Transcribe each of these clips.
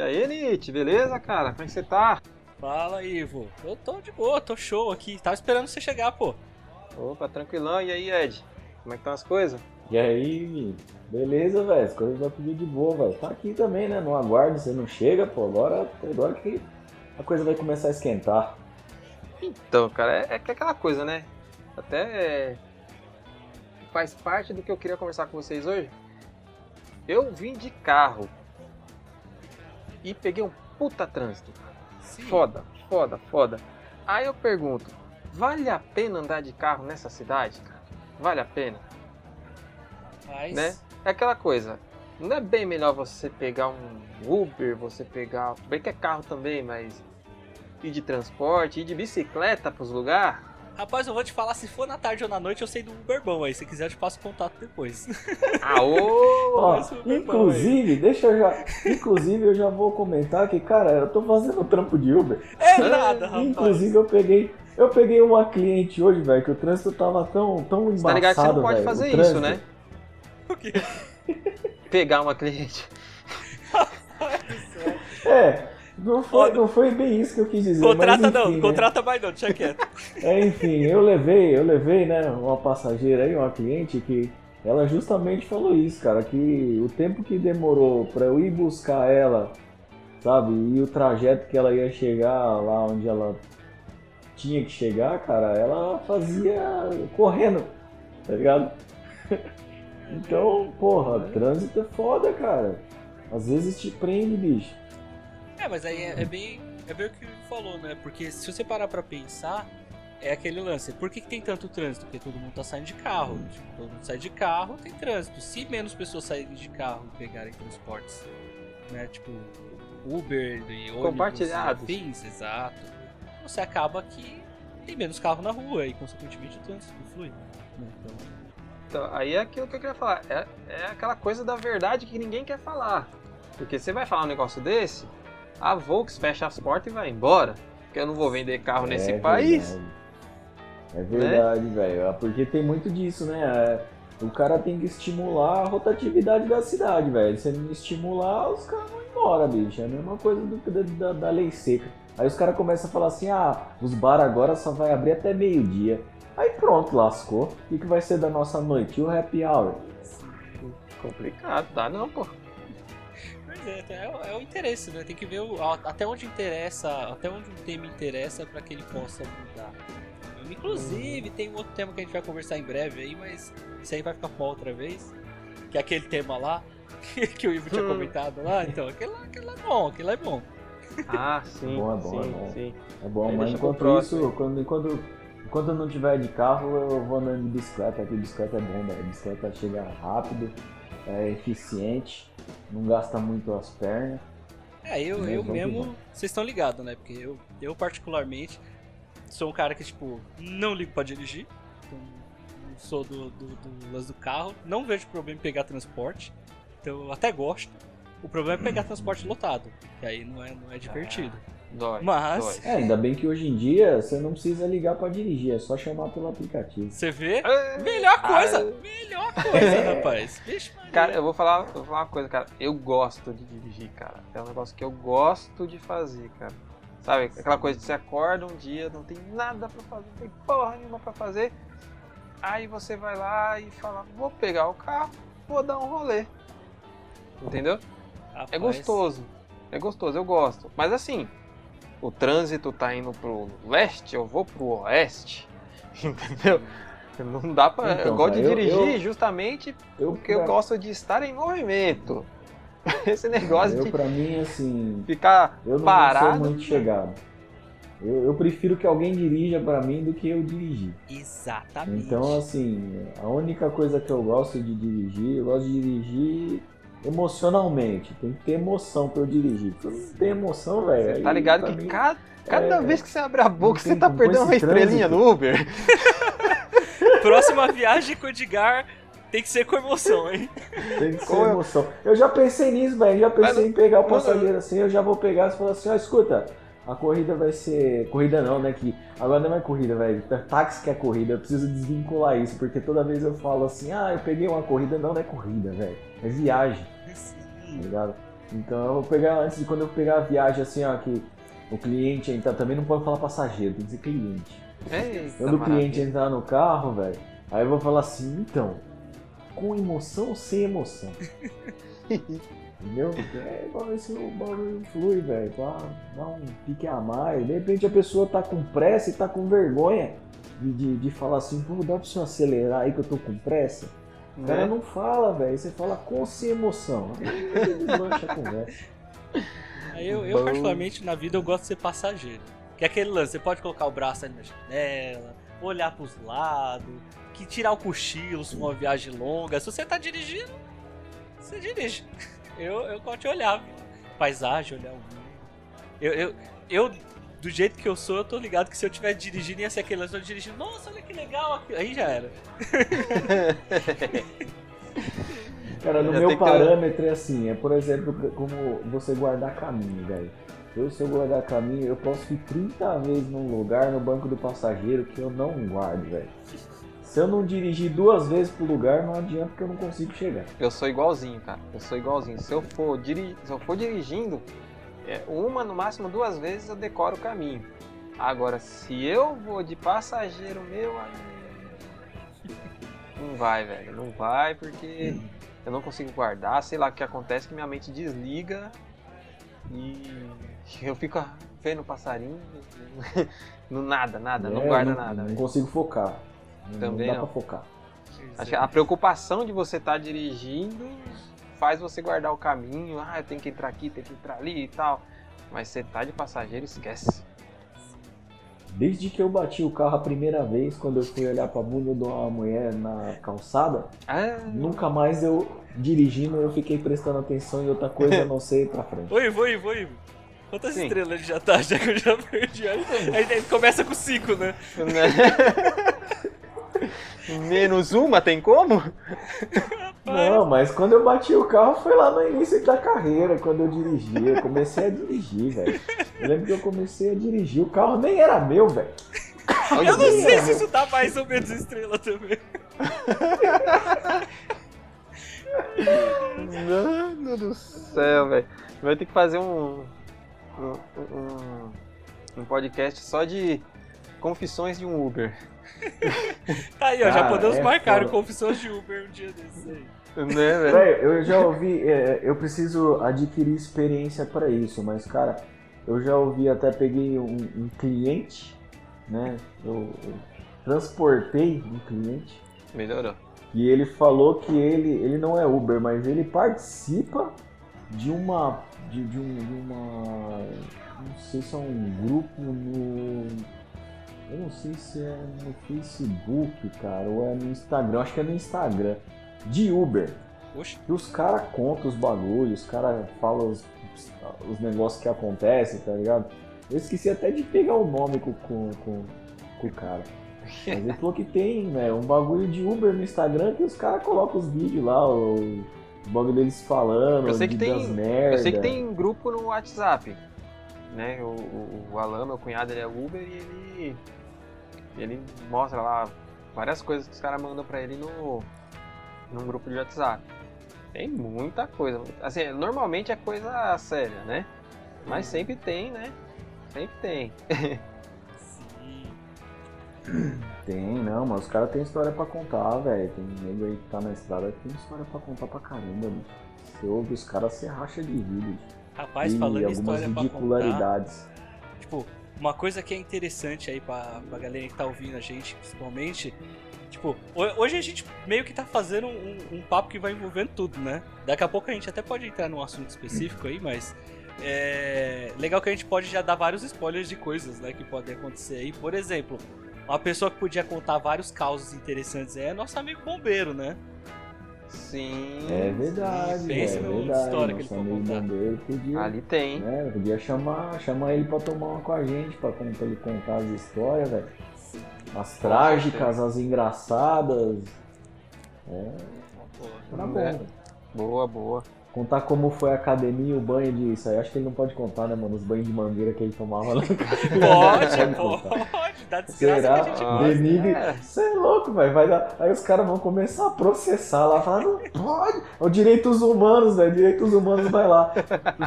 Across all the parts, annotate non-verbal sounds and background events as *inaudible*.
E aí, Nietzsche, beleza, cara? Como é que você tá? Fala, Ivo. Eu tô de boa, tô show aqui. Tava esperando você chegar, pô. Opa, tranquilão. E aí, Ed? Como é que estão as coisas? E aí, beleza, velho? As coisas vão pedir de boa, velho. Tá aqui também, né? Não aguarde, você não chega, pô. Agora, agora que a coisa vai começar a esquentar. Então, cara, é, é que é aquela coisa, né? Até é, faz parte do que eu queria conversar com vocês hoje. Eu vim de carro e peguei um puta trânsito. Sim. Foda, foda, foda. Aí eu pergunto, vale a pena andar de carro nessa cidade, cara? Vale a pena, Mas. né? É aquela coisa, não é bem melhor você pegar um Uber, você pegar, bem que é carro também, mas ir de transporte, ir de bicicleta pros lugares? Rapaz, eu vou te falar, se for na tarde ou na noite, eu sei do Uber bom aí. Se quiser, eu te passo o contato depois. *laughs* Aô! Ó, o meu inclusive, deixa eu já. Inclusive, eu já vou comentar que, cara, eu tô fazendo trampo de Uber. É nada, rapaz. Inclusive, eu peguei. Eu peguei uma cliente hoje, velho, que o trânsito tava tão, tão embaçado, Você tá ligado que você não pode fazer isso, trânsito. né? O quê? Pegar uma cliente. É, não foi, não foi bem isso que eu quis dizer. Contrata mas, não, enfim, né? contrata mais não, deixa quieto. *laughs* É, enfim, eu levei, eu levei, né, uma passageira aí, uma cliente que ela justamente falou isso, cara, que o tempo que demorou pra eu ir buscar ela, sabe, e o trajeto que ela ia chegar lá onde ela tinha que chegar, cara, ela fazia correndo, tá ligado? *laughs* Então, porra, trânsito é foda, cara. Às vezes te prende, bicho. É, mas aí é, é bem. É bem o que falou, né? Porque se você parar pra pensar, é aquele lance. Por que, que tem tanto trânsito? Porque todo mundo tá saindo de carro. Tipo, todo mundo sai de carro, tem trânsito. Se menos pessoas saírem de carro e pegarem transportes, né? Tipo, Uber e Compartilhados. exato. Você acaba que tem menos carro na rua e, consequentemente, o trânsito flui. né? Então, Então, aí é aquilo que eu queria falar. É, é aquela coisa da verdade que ninguém quer falar. Porque você vai falar um negócio desse, a Volks fecha as portas e vai embora. Porque eu não vou vender carro nesse É país. verdade. É verdade, velho. É Porque tem muito disso, né? É, O cara tem que estimular a rotatividade da cidade, velho. Se não estimular, os caras vão embora, bicho. É a mesma coisa do, da, da- da lei seca. Aí os caras começam a falar assim: ah, os bar agora só vai abrir até meio-dia. Aí pronto, lascou. O que, que vai ser da nossa noite? E o happy hour? Complicado, tá? Não, pô. É, é, o- é o interesse, né? Tem que ver o- até onde interessa, até onde um tema interessa pra que ele possa mudar. Inclusive, tem um outro tema que a gente vai conversar em breve aí, mas isso aí vai ficar pra outra vez. Que é aquele tema lá, que, *laughs* que o Ivo tinha Hum. comentado lá. Então, aquele, lá- aquele lá é bom, aquele lá é bom. Ah, *laughs* sim. É bom, é bom, sim, é bom. sim. É bom, Aí mas enquanto próximo. isso, quando, enquanto, enquanto eu não tiver de carro, eu vou andando de bicicleta, que bicicleta é bom, velho. Bicicleta chega rápido, é eficiente, não gasta muito as pernas. É, eu, eu mesmo, vocês estão ligados, né? Porque eu, eu particularmente sou um cara que, tipo, não ligo pra dirigir. Então, não sou do, do, do lance do carro. Não vejo problema em pegar transporte. Então eu até gosto. O problema é pegar transporte lotado. Que aí não é, não é divertido. Dói. Mas- dói. É, ainda bem que hoje em dia você não precisa ligar pra dirigir, é só chamar pelo aplicativo. Você vê? É, Melhor coisa! Ah, Melhor coisa, *laughs* rapaz. Vixe. Cara, eu vou falar, eu vou falar uma coisa, cara. Eu gosto de dirigir, cara. É um negócio que eu gosto de fazer, cara. Sabe? Aquela coisa de você acorda um dia, não tem nada pra fazer, não tem porra nenhuma pra fazer. Aí você vai lá e fala, vou pegar o carro, vou dar um rolê. Entendeu? É Rapaz, gostoso. É gostoso, eu gosto. Mas assim, o trânsito tá indo pro leste, eu vou pro oeste. *laughs* Entendeu? Não dá pra. Então, eu gosto de eu- dirigir eu- justamente Eu, porque eu pra- gosto de estar em movimento. *laughs* Esse negócio eu de pra mim, assim, ficar eu não parado. sou muito chegado. Eu, eu prefiro que alguém dirija pra mim do que eu dirigir. Exatamente. Então, assim, a única coisa que eu gosto de dirigir, eu gosto de dirigir emocionalmente. Tem que ter emoção pra eu dirigir. Se eu não tenho emoção, velho. Tá ligado que mim, cada, cada é, vez que você abre a boca, você tem tá perdendo com uma estrelinha trânsito. no Uber. *laughs* *laughs* Próxima viagem com o Edgar tem que ser com emoção, hein? Tem que ser Como eu- emoção. Eu já pensei nisso, velho. Já pensei Mas em pegar o passageiro assim. Eu já vou pegar e falar assim: ó, escuta, a corrida vai ser. Corrida não, né? Que agora não é mais corrida, velho. É Táxi que é corrida. Eu preciso desvincular isso, porque toda vez eu falo assim: ah, eu peguei uma corrida. Não, não é corrida, velho. É viagem, tá ligado? Então eu vou pegar antes de quando eu pegar a viagem assim, ó, que o cliente entra, também não pode falar passageiro, tem que dizer cliente. Eita, Quando o cliente maravilha. entrar no carro, velho, aí eu vou falar assim, então, com emoção ou sem emoção? *laughs* Entendeu? É pra ver se o bagulho flui, velho. Pra dar um pique a mais. De repente a pessoa tá com pressa e tá com vergonha de, de, de falar assim, pô, dá pra você acelerar aí que eu tô com pressa? O cara Né? não fala, velho. Você fala com sem emoção. Aí a conversa. Eu, eu particularmente, na vida, eu gosto de ser passageiro. Que é aquele lance, você pode colocar o braço ali na janela, olhar pros lados, que tirar o cochilo se for uma viagem longa. Se você tá dirigindo, você dirige. *laughs* Eu, eu gosto de olhar, viu? paisagem, olhar o mundo. Eu, eu, eu, do jeito que eu sou, eu tô ligado que se eu estiver dirigindo, ia ser aquele lance, eu tô dirigindo, nossa, olha que legal aqui. Aí já era. *laughs* Cara, no Já meu tem que parâmetro é assim, é por exemplo, como você guardar caminho, velho. Eu, se eu guardar caminho, eu posso ir 30 vezes num lugar no banco do passageiro que eu não guardo, velho. Se eu não dirigir duas vezes pro lugar, não adianta porque eu não consigo chegar. Eu sou igualzinho, cara. Eu sou igualzinho. Se eu for, diri... Se eu for dirigindo, é, uma, no máximo duas vezes eu decoro o caminho. Agora, se eu vou de passageiro meu, aí. Não vai, velho. Não vai porque eu não consigo guardar. Sei lá o que acontece que minha mente desliga e *laughs* eu fico vendo passarinho. *laughs* No nada, nada, não É, guarda não, nada. Não consigo focar. Não- Também não dá não. pra focar. A preocupação de você estar dirigindo faz você guardar o caminho. Ah, eu tenho que entrar aqui, tenho que entrar ali e tal. Mas você tá de passageiro, esquece. Desde que eu bati o carro a primeira vez, quando eu fui olhar pra bunda de uma mulher na calçada, Ah, nunca mais eu dirigindo eu fiquei prestando atenção em outra coisa a não *laughs* ser ir pra frente. Oi, Ivo, Ivo. Quantas Sim. estrelas ele já tá? Já que eu já perdi. *laughs* Aí, aí começa com 5, né? *laughs* Menos uma, tem como? Não, mas quando eu bati o carro foi lá no início da carreira, quando eu dirigia. Eu comecei a dirigir, velho. Eu lembro que eu comecei a dirigir, o carro nem era meu, velho. Eu não sei se isso dá mais ou menos estrela também. Mano do céu, velho. Vai ter que fazer um, um, um, um podcast só de confissões de um Uber. Tá aí, ó, já Cara, podemos é marcar o foda. Confissões de Uber um dia desses aí. Né, velho? Eu já ouvi, é, eu preciso adquirir experiência pra isso, mas cara, eu já ouvi, até peguei um, um cliente, né? Eu, eu transportei um cliente Melhorou. e ele falou que ele, ele não é Uber, mas ele participa de uma, de, de um, de uma, não sei se é um grupo no, eu não sei se é no Facebook, cara, ou é no Instagram, acho que é no Instagram, de Uber. Poxa, E os caras contam os bagulhos, os caras falam os, os negócios que acontecem, tá ligado? Eu esqueci até de pegar o nome com, com, com, com o cara. Mas ele falou que tem, né, um bagulho de Uber no Instagram que os caras colocam os vídeos lá, o, o bagulho deles falando, Eu sei que tem- merda. Eu sei que tem grupo no WhatsApp. Né? O, o, o Alan, meu cunhado, ele é Uber e ele. Ele mostra lá várias coisas que os caras mandam pra ele no, num grupo de WhatsApp. Tem muita coisa. Assim, normalmente é coisa séria, né? Mas sempre tem, né? Sempre tem. *laughs* sim. Tem, não, mas os caras têm história pra contar, velho. Tem nego aí que tá na estrada que tem história pra contar pra caramba, bicho. Você ouve os caras, você racha de rir. Rapaz, e falando algumas história pra contar, uma coisa que é interessante aí pra, pra galera que tá ouvindo a gente, principalmente, tipo, ho- hoje a gente meio que tá fazendo um, um papo que vai envolvendo tudo, né? Daqui a pouco a gente até pode entrar num assunto específico aí, mas é legal que a gente pode já dar vários spoilers de coisas, né, que podem acontecer aí. Por exemplo, uma pessoa que podia contar vários causos interessantes é nosso amigo bombeiro, né? Sim. É verdade, Pensa é no verdade. história que ele amigo contar. podia, Ali tem. né, podia chamar, chamar ele pra tomar uma com a gente, pra, pra ele contar as histórias, velho. As trágicas, as engraçadas. É, era bom. É. Boa, boa. Contar como foi a academia e o banho disso aí. Acho que ele não pode contar, né, mano? Os banhos de mangueira que ele tomava lá. *laughs* Pode, pode, da desgraça Será? que a gente Ah, gosta. Denigre. é. Você é louco, velho. Vai dar... Aí os caras vão começar a processar lá, falar, não pode. É o direitos humanos, velho. Direitos humanos vai lá.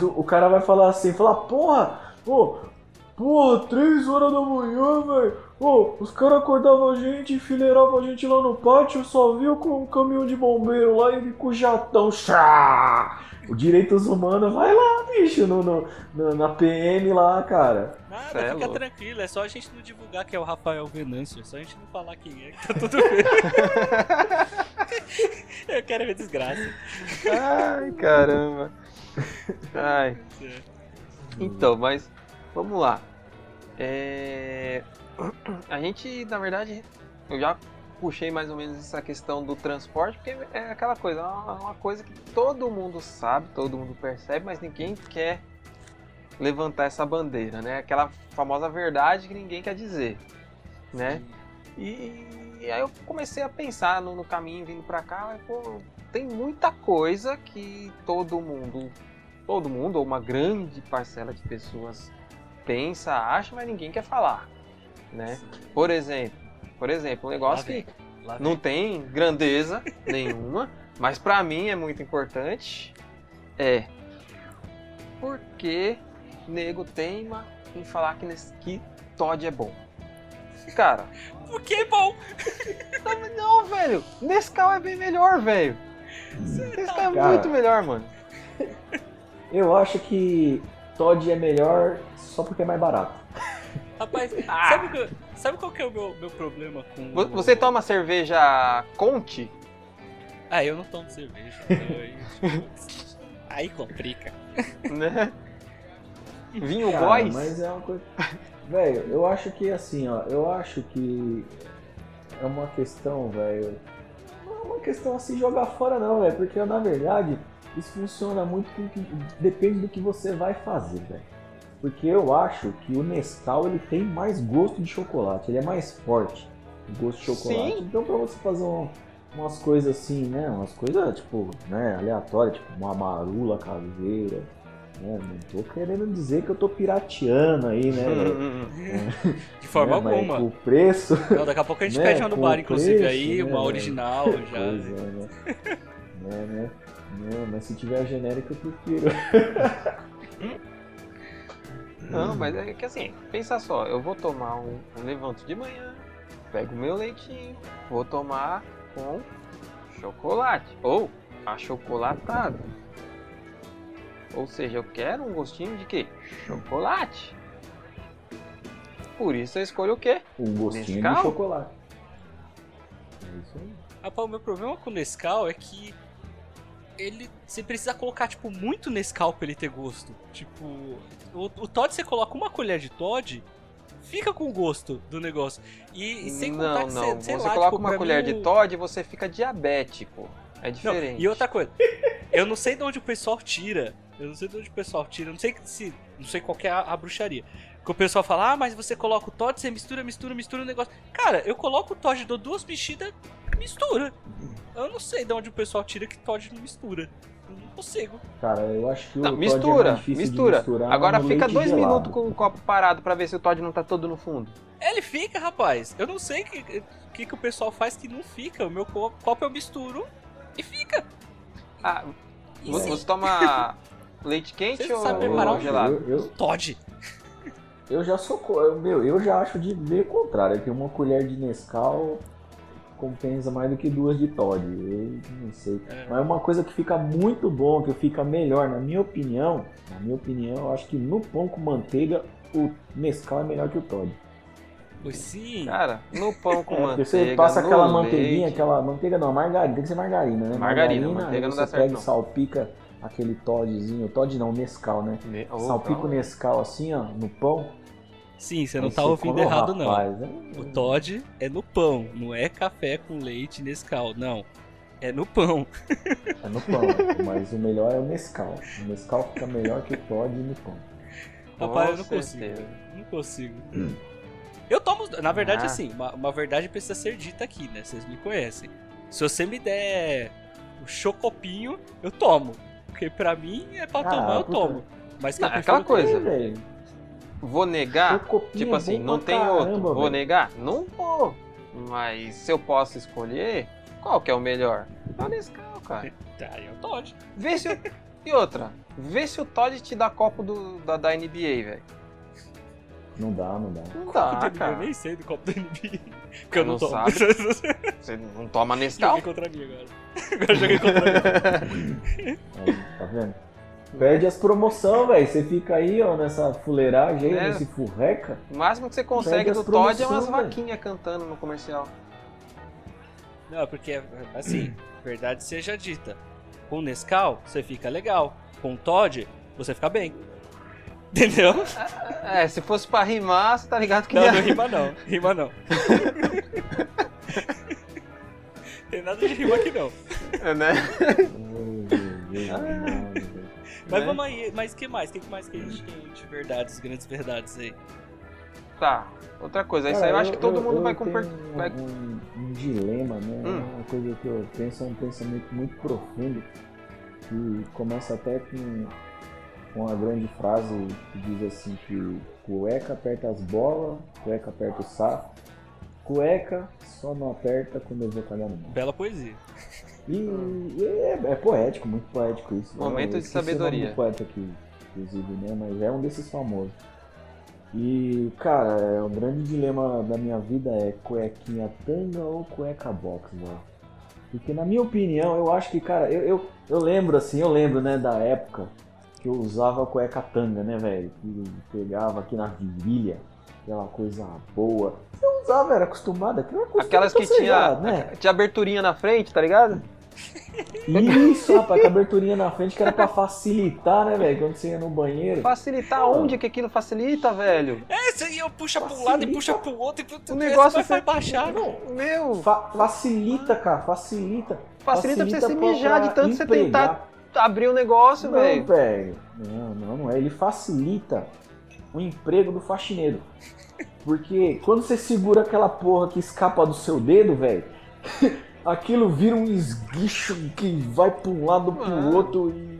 O, o cara vai falar assim, falar, porra, pô, porra, três horas da manhã, velho. Pô, os caras acordavam a gente, enfileiravam a gente lá no pátio, eu só viu com um caminhão de bombeiro lá e com o jatão. Chá! O direitos humanos vai lá, bicho, no, no- no- na PM lá, cara. Nada, Cê é fica tranquilo, é só a gente não divulgar que é o Rafael Venâncio, é só a gente não falar quem é, que tá tudo *laughs* bem. *laughs* Eu quero ver desgraça. Ai, caramba. Ai. Então, mas vamos lá. É... A gente, na verdade, eu já puxei mais ou menos essa questão do transporte, porque é aquela coisa, é uma, uma coisa que todo mundo sabe, todo mundo percebe, mas ninguém quer levantar essa bandeira, né? Aquela famosa verdade que ninguém quer dizer, né? E, e aí eu comecei a pensar no, no caminho vindo pra cá, mas, pô, tem muita coisa que todo mundo, todo mundo, ou uma grande parcela de pessoas pensa, acha, mas ninguém quer falar, né? Por exemplo, por exemplo, um negócio que não tem grandeza *laughs* nenhuma, mas pra mim é muito importante, é porque nego teima em falar que, nesse- que Todd é bom. Cara, Por que bom? *laughs* não, velho, Nescau é bem melhor, velho. Nescau é Cara. muito melhor, mano. Eu acho que Todd é melhor só porque é mais barato. Rapaz, Ah. sabe, o que- sabe qual que é o meu, meu problema com. Vo- Você toma cerveja Conte? Ah, eu não tomo cerveja. *laughs* aí, complica. Né? Vinho Cara, Góis? mas é uma coisa. Velho, eu acho que assim, ó, eu acho que é uma questão, velho. Não é uma questão assim jogar fora não, velho, porque na verdade isso funciona muito com que depende do que você vai fazer, velho. Porque eu acho que o Nescau ele tem mais gosto de chocolate, ele é mais forte o gosto de chocolate. Sim. Então pra você fazer um- umas coisas assim, né, umas coisas tipo, né, aleatórias, tipo uma marula caveira, né, não tô querendo dizer que eu tô pirateando aí, né, velho. *laughs* De forma né, alguma. O preço. Não, daqui a pouco a gente *laughs* né, pede uma no bar, inclusive, preço, aí, né, uma velho? original *laughs* já. Pois é, né? né, né? Não, mas se tiver a genérica eu prefiro. Não, mas é que assim, pensa só, eu vou tomar um, um levanto de manhã, pego o meu leitinho, vou tomar com chocolate ou achocolatado. Ou seja, eu quero um gostinho de quê? Chocolate. Por isso eu escolho o quê? Um gostinho Nescau? de chocolate. É isso aí. Rapaz, o meu problema com o Nescau é que ele. Você precisa colocar, tipo, muito Nescau pra ele ter gosto. Tipo, o, o Todd, você coloca uma colher de Todd, fica com o gosto do negócio. E, e sem contar não, que não. você, sei você lá, coloca tipo, uma colher mim de Todd você fica diabético. É Não, diferente. e outra coisa, eu não sei de onde o pessoal tira. Eu não sei de onde o pessoal tira. Não sei se. Não sei qual é a, a bruxaria. Que o pessoal fala, ah, mas você coloca o Todd, você mistura, mistura, mistura o negócio. Cara, eu coloco o Todd, dou duas mexidas, mistura. Eu não sei de onde o pessoal tira que Todd não mistura. Eu não consigo. Cara, eu acho que o Não, Todd é mistura, mais difícil de mistura. misturar Agora no fica leite dois gelado. minutos com o copo parado pra ver se o Todd não tá todo no fundo. Ele fica, rapaz. Eu não sei o que, que, que o pessoal faz que não fica. O meu copo, copo eu misturo e fica. Ah, E você, sim, toma *laughs* leite quente Você ou, sabe preparar ou gelado? eu, eu, Todd. Eu já sou. Meu, eu já acho de ver o contrário. Que uma colher de Nescau compensa mais do que duas de Todd. Eu não sei. É. Mas uma coisa que fica muito bom, que fica melhor, na minha opinião, na minha opinião, eu acho que no pão com manteiga, o Nescau é melhor que o Todd. Pois sim. Cara, no pão com É, manteiga, você passa aquela leite, manteiguinha, aquela. Manteiga não, margarina, tem que ser margarina, né? Margarina, aí manteiga não você dá certo, pega não. e salpica aquele Toddzinho, Todd não, Nescau, né? Ne- oh, salpica o não. Nescau assim, ó, no pão. Sim, você não aí tá ouvindo errado, rapaz, não. é- O Todd é no pão, não é café com leite Nescau, não. É no pão. É no pão, mas o melhor é o Nescau. O Nescau fica melhor que o Todd no pão. Rapaz, eu não consigo. Não consigo. Eu tomo. Na verdade, Ah. assim, uma, uma verdade precisa ser dita aqui, né? Vocês me conhecem. Se você me der o chocopinho, eu tomo. Porque pra mim é pra Ah, tomar, eu puta. tomo. Mas que Não, aquela coisa. Velho. Vou negar? Tipo é assim, não tem caramba, outro. Vou negar? Não vou. Mas se eu posso escolher, qual que é o melhor? É o Nescau, cara. Aí é o Todd. Vê se o... E outra, vê se o Todd te dá copo do, da, da NBA, velho. Não dá, não dá. Não dá, da NBA, Eu cara. nem sei do copo da NBA. *laughs* Porque eu não, Não tomo. sabe? *laughs* Você não toma Nescau? joguei contra mim agora. *laughs* Agora joguei contra mim. Aí, tá vendo? Perde as promoções, velho. Você fica aí, ó, nessa fuleiragem aí, É. nesse furreca. O máximo que você consegue do Todd é umas vaquinhas cantando no comercial. Não, porque, assim, verdade seja dita. Com Nescau, você fica legal. Com Todd, você fica bem. Entendeu? É, se fosse pra rimar, você tá ligado que Não, ia- não rima não. Rima não. *laughs* Tem nada de rima aqui não. né? Meu Deus amado, velho. Mas Né? vamos aí, mas que mais? O que mais que a gente tem de verdades, grandes verdades aí? Tá. Outra coisa, isso aí eu acho que todo mundo eu vai tenho compor. Um, vai- um- um dilema, né? Hum. Uma coisa que eu penso, é um pensamento muito profundo, que começa até com com uma grande frase que diz assim que cueca aperta as bolas, cueca aperta o saco, cueca só não aperta quando eu vou cagar no mar. Bela poesia. E, e é, é poético, muito poético isso. Momento Eu de sabedoria. do poeta aqui, inclusive, né? Mas é um desses famosos. E, cara, é, o grande dilema da minha vida é cuequinha tanga ou cueca box, velho. Porque na minha opinião, eu acho que, cara, eu, eu, eu lembro assim, eu lembro, né, da época que eu usava cueca tanga, né, velho? Que pegava aqui na virilha, aquela coisa boa. Eu usava, era acostumado, aquilo era costume Aquelas que tinha, né? tinha aberturinha na frente, tá ligado? Isso, rapaz, com a aberturinha na frente que era pra facilitar, né, velho? Quando você ia no banheiro. Facilitar Pô. onde que aquilo facilita, velho? É, aí eu puxa pra um Facilita. lado e puxa pro outro e pro O negócio vai, é vai baixar. Não, Meu, fa- facilita, cara, facilita. facilita, pra você se mijar de tanto você tentar abrir o negócio, Não, velho. velho. Não, não, não é. Ele facilita o emprego do faxineiro. Porque quando você segura aquela porra que escapa do seu dedo, velho, *laughs* aquilo vira um esguicho que vai pra um lado pro Mano. outro e.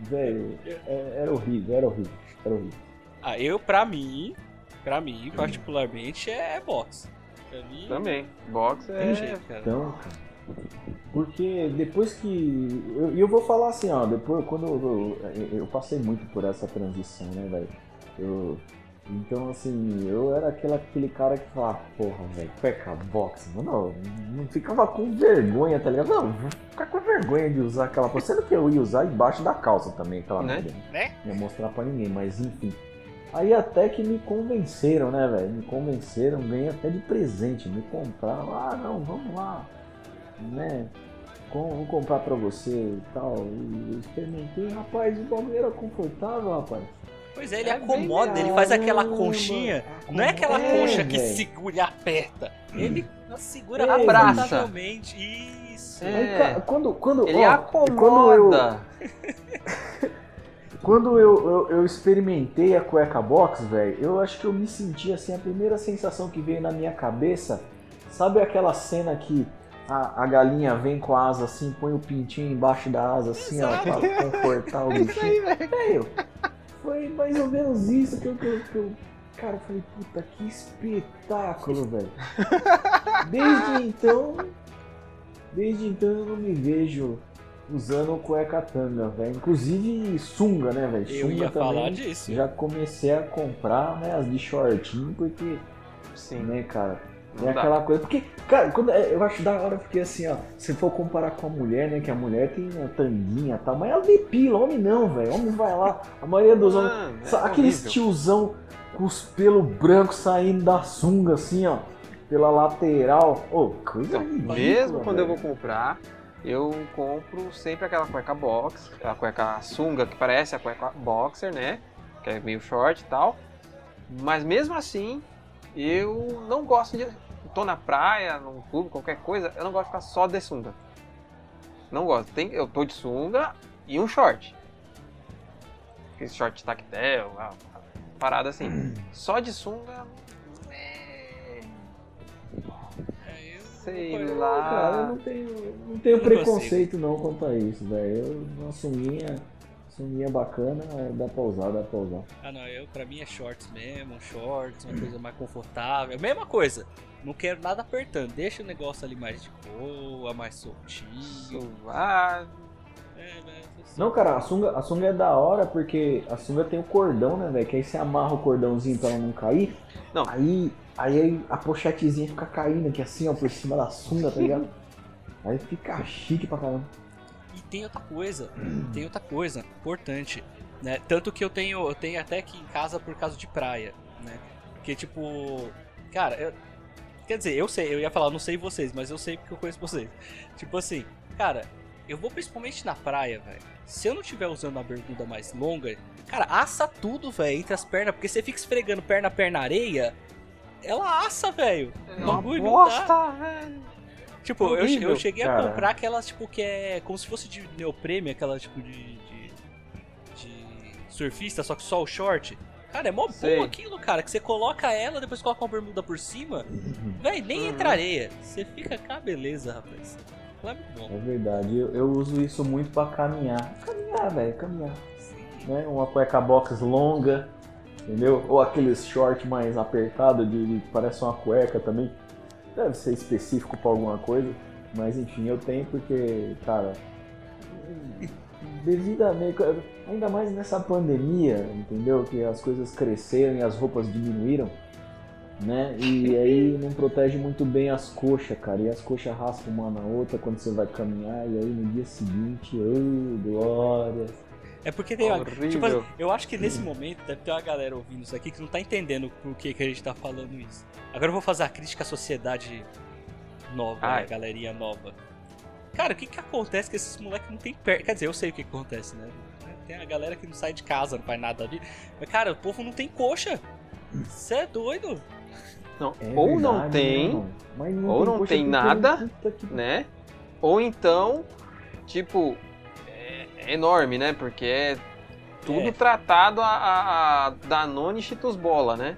Velho, é- era horrível, era horrível, era horrível. Ah, eu, pra mim, pra mim, particularmente, é box. Pra mim, Também. Box tem é. jeito, cara. Então, cara. Porque depois que. eu- E eu, vou falar assim, ó, depois quando eu, eu, eu passei muito por essa transição, né, velho? Eu. Então assim, eu era aquele, aquele cara que falava, porra, velho, cueca box, mano, não, não ficava com vergonha, tá ligado? Não, vou ficar com vergonha de usar aquela porra. Sendo que eu ia usar embaixo da calça também, aquela Né? merda. Né? Não ia mostrar pra ninguém, mas enfim. Aí até que me convenceram, né, velho? Me convenceram, ganhei até de presente, me compraram. Ah, não, vamos lá, né? Com- Vou comprar pra você e tal. E eu experimentei, rapaz, o bagulho era confortável, rapaz. Pois é, ele É bem acomoda, ele faz aquela conchinha. Não é aquela É, concha que segura e aperta. Ele segura É, abraça. confortavelmente. Isso. É. Aí, quando, quando, Ele ó, quando eu, acomoda. *laughs* Quando eu, eu, eu experimentei a cueca box, velho, eu acho que eu me senti assim, a primeira sensação que veio na minha cabeça, sabe aquela cena que a, a galinha vem com a asa assim, põe o pintinho embaixo da asa assim, ó, pra confortar o *laughs* bichinho? Velho, foi mais ou menos isso que eu, que eu, que eu- Cara, eu falei, puta, que espetáculo, velho. Desde então, desde então eu não me vejo usando cueca tanga, velho. Inclusive sunga, né, velho? Eu Sunga ia também. falar disso. Já comecei a comprar, né, as de shortinho, porque, Sim. né, cara, Não é aquela coisa. Porque, cara, quando, é, eu acho da hora, porque assim, ó, se for comparar com a mulher, né, que a mulher tem a tanguinha e tal, mas ela depila, homem não, velho. Homem vai lá, a maioria dos homens. É Aqueles horrível. tiozão com os pelos brancos saindo da sunga, assim, ó, pela lateral. Ô, coisa Então, ridícula, mesmo quando eu velho. vou comprar, eu compro sempre aquela cueca box, a cueca sunga que parece a cueca boxer, né? Que é meio short e tal. Mas mesmo assim, eu não gosto de. Tô na praia, num clube, qualquer coisa, eu não gosto de ficar só de sunga. Não gosto. Tem, eu tô de sunga e um short. Aquele short tactel, parada assim. *clears throat* Só de sunga. é, É, eu- Sei eu- lá. Cara, eu não tenho, não tenho Eu não preconceito não quanto a isso, velho. Eu, uma sunguinha, sunguinha bacana, é, dá pra usar, dá pra usar. Ah não, eu pra mim é shorts mesmo, um shorts, uma coisa mais confortável. Mesma coisa. Não quero nada apertando, deixa o negócio ali mais de boa, mais soltinho. Suave. É, assim, Não, cara, a sunga, a sunga é da hora porque a sunga tem o cordão, né, velho? Que aí você amarra o cordãozinho pra ela não cair. Não. Aí, aí a pochetezinha fica caindo aqui assim, ó, por cima da sunga, tá ligado? *laughs* Aí fica chique pra caramba. Tem outra coisa, tem outra coisa importante, né? Tanto que eu tenho, eu tenho até aqui em casa por causa de praia, né? Porque tipo, cara, eu- quer dizer, eu sei, eu ia falar, eu não sei vocês, mas eu sei porque eu conheço vocês. Tipo assim, cara, eu vou principalmente na praia, velho. Se eu não estiver usando a bermuda mais longa, cara, assa tudo, velho, entre as pernas, porque você fica esfregando perna perna na areia, ela assa, velho. É uma bosta, velho. Tipo, eu, eu cheguei a cara. comprar aquelas, tipo, que é como se fosse de neoprene, aquela, tipo, de, de, de surfista, só que só o short. Cara, é mó Sei. bom aquilo, cara, que você coloca ela, depois coloca uma bermuda por cima, véi, nem Uhum. entra areia. Você fica com a beleza, rapaz. É muito bom. É verdade, eu, eu uso isso muito pra caminhar. Caminhar, velho, caminhar. Sim. Né? Uma cueca box longa, entendeu? Ou aqueles short mais apertado de, de- parece uma cueca também. Deve ser específico pra alguma coisa, mas enfim, eu tenho porque, cara, devido a meio, ainda mais nessa pandemia, entendeu? Que as coisas cresceram e as roupas diminuíram, né? E *laughs* aí não protege muito bem as coxas, cara. E as coxas raspam uma na outra quando você vai caminhar, e aí no dia seguinte, ô, glória. É porque tem uma, Horrível. tipo, assim, eu acho que nesse momento deve ter uma galera ouvindo isso aqui que não tá entendendo por que, que a gente tá falando isso. Agora eu vou fazer a crítica à sociedade nova, Ai. né, galerinha nova. Cara, o que que acontece que esses moleques não tem perna? Quer dizer, eu sei o que, que acontece, né? Tem a galera que não sai de casa, não faz nada ali. Mas, cara, o povo não tem coxa. Você é doido? Não, É ou não verdade, tem, né, mano? Mas ou não tem porque nada, né? Ou então, tipo, é, enorme, né? Porque é tudo É. tratado a, a, a Danone e Cheetos Bola, né?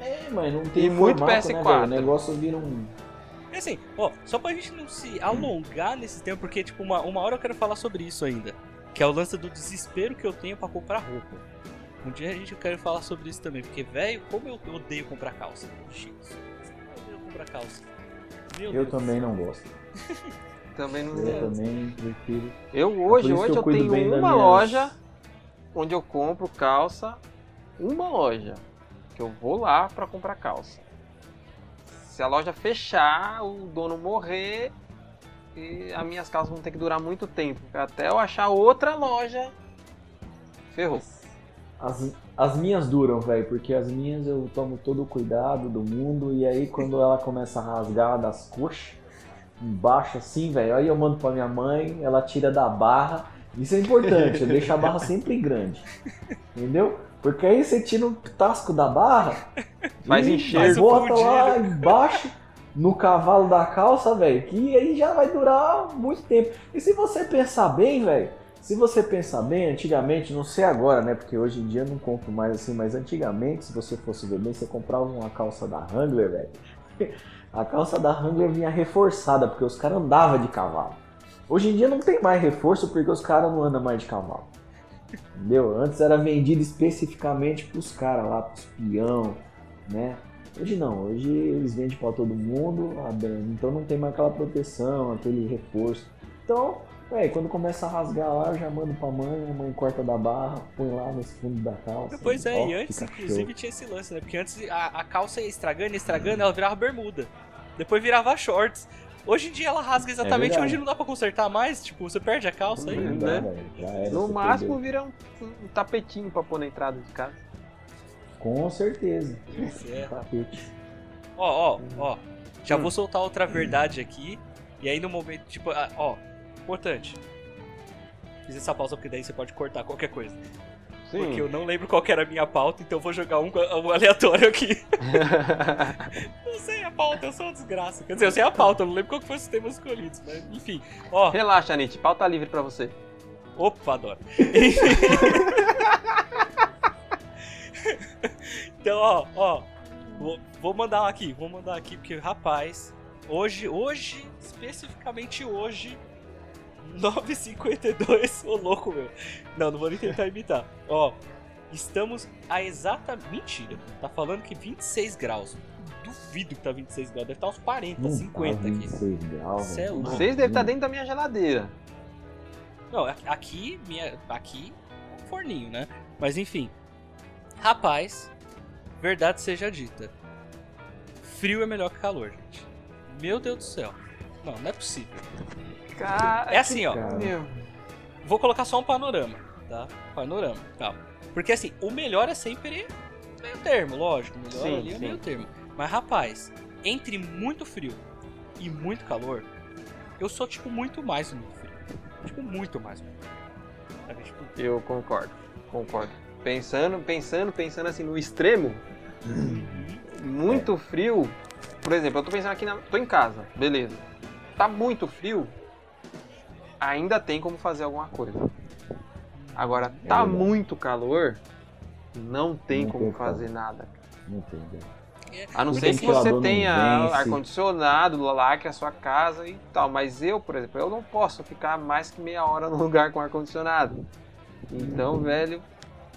É, mas não tem E muito formato, né, PS4. velho? O negócio vira um... É assim, ó, só pra gente não se alongar nesse tempo, porque, tipo, uma, uma hora eu quero falar sobre isso ainda. Que é o lance do desespero que eu tenho pra comprar roupa. Um dia a gente quer falar sobre isso também, porque, velho, como eu odeio comprar calça. Cheetos. Eu odeio comprar calça. Meu Eu Deus. também não gosto. *laughs* Também não. Eu também prefiro... Eu É hoje, que hoje eu eu, tenho uma minhas- loja onde eu compro calça. Uma loja que eu vou lá pra comprar calça. Se a loja fechar, o dono morrer, e as minhas calças vão ter que durar muito tempo. Até eu achar outra loja, ferrou. As, as minhas duram, velho, porque as minhas eu tomo todo o cuidado do mundo e aí quando ela começa a rasgar das coxas, embaixo assim, velho, aí eu mando pra minha mãe, ela tira da barra. Isso é importante, eu deixo a barra *laughs* sempre grande. Entendeu? Porque aí você tira um tasco da barra *laughs* Faz e encher. Faz o bota lá embaixo no cavalo da calça, velho, que aí já vai durar muito tempo. E se você pensar bem, velho, se você pensar bem, antigamente, não sei agora, né? Porque hoje em dia eu não compro mais assim, mas antigamente, se você fosse ver bem, você comprava uma calça da Wrangler, velho. *laughs* A calça da Wrangler vinha reforçada, porque os caras andavam de cavalo. Hoje em dia não tem mais reforço porque os caras não andam mais de cavalo. Entendeu? Antes era vendido especificamente pros caras lá, pros peão, né? Hoje não, hoje eles vendem pra todo mundo, então não tem mais aquela proteção, aquele reforço. Então, é, quando começa a rasgar lá, eu já mando pra mãe, a mãe corta da barra, põe lá nesse fundo da calça. Pois é, ó, e antes, inclusive, show. tinha esse lance, né? Porque antes a, a calça ia estragando, ia estragando, ela virava bermuda. Depois virava shorts. Hoje em dia ela rasga exatamente verdade. onde não dá pra consertar mais. Tipo, você perde a calça aí, Não dá, né? já era, No máximo perdeu. vira um, um tapetinho pra pôr na entrada de casa. Com certeza. É. Tapete. Ó, ó, ó. Já Hum. vou soltar outra verdade aqui. E aí no momento, tipo, ah, ó, importante. Fiz essa pausa porque daí você pode cortar qualquer coisa. Porque eu não lembro qual era a minha pauta, então eu vou jogar um, um aleatório aqui. *laughs* Não sei a pauta, eu sou uma desgraça. Quer dizer, eu sei a pauta, eu não lembro qual que foi os temas escolhidos, mas enfim. Ó, Relaxa, Nietzsche, pauta livre pra você. Opa, adoro. *laughs* então, ó, ó. Vou, vou mandar aqui, vou mandar aqui, porque, rapaz, hoje, hoje, especificamente hoje, 9h52, ô louco, meu. Não, não vou nem tentar imitar. Ó, estamos a exata. Mentira, tá falando que 26 graus. Duvido que tá 26 graus, deve estar uns 40, Não 50 tá aqui. 26 graus, Cê é louco. Vocês devem estar dentro da minha geladeira. Não, aqui, minha, aqui é um forninho, né? Mas enfim. Rapaz, verdade seja dita. Frio é melhor que calor, gente. Meu Deus do céu. Não, não é possível. Cara, É assim, ó. Meu. Vou colocar só um panorama, tá? Panorama, calma. Porque assim, o melhor é sempre meio termo, lógico. O melhor Sim, ali é sim. meio termo. Mas rapaz, entre muito frio e muito calor, eu sou tipo muito mais do muito frio. Tipo, muito mais. Sabe? Tipo, Eu concordo, concordo. Pensando, pensando, pensando assim no extremo, muito frio. Por exemplo, eu tô pensando aqui na. tô em casa, beleza. Tá muito frio, ainda tem como fazer alguma coisa. Agora, tá verdade. muito calor, não tem Não como tem fazer nada. Não tem, velho. é- A não ser que você tenha ar-condicionado lá, que é a sua casa e tal. Mas eu, por exemplo, eu não posso ficar mais que meia hora no *laughs* lugar com ar-condicionado. Então, velho,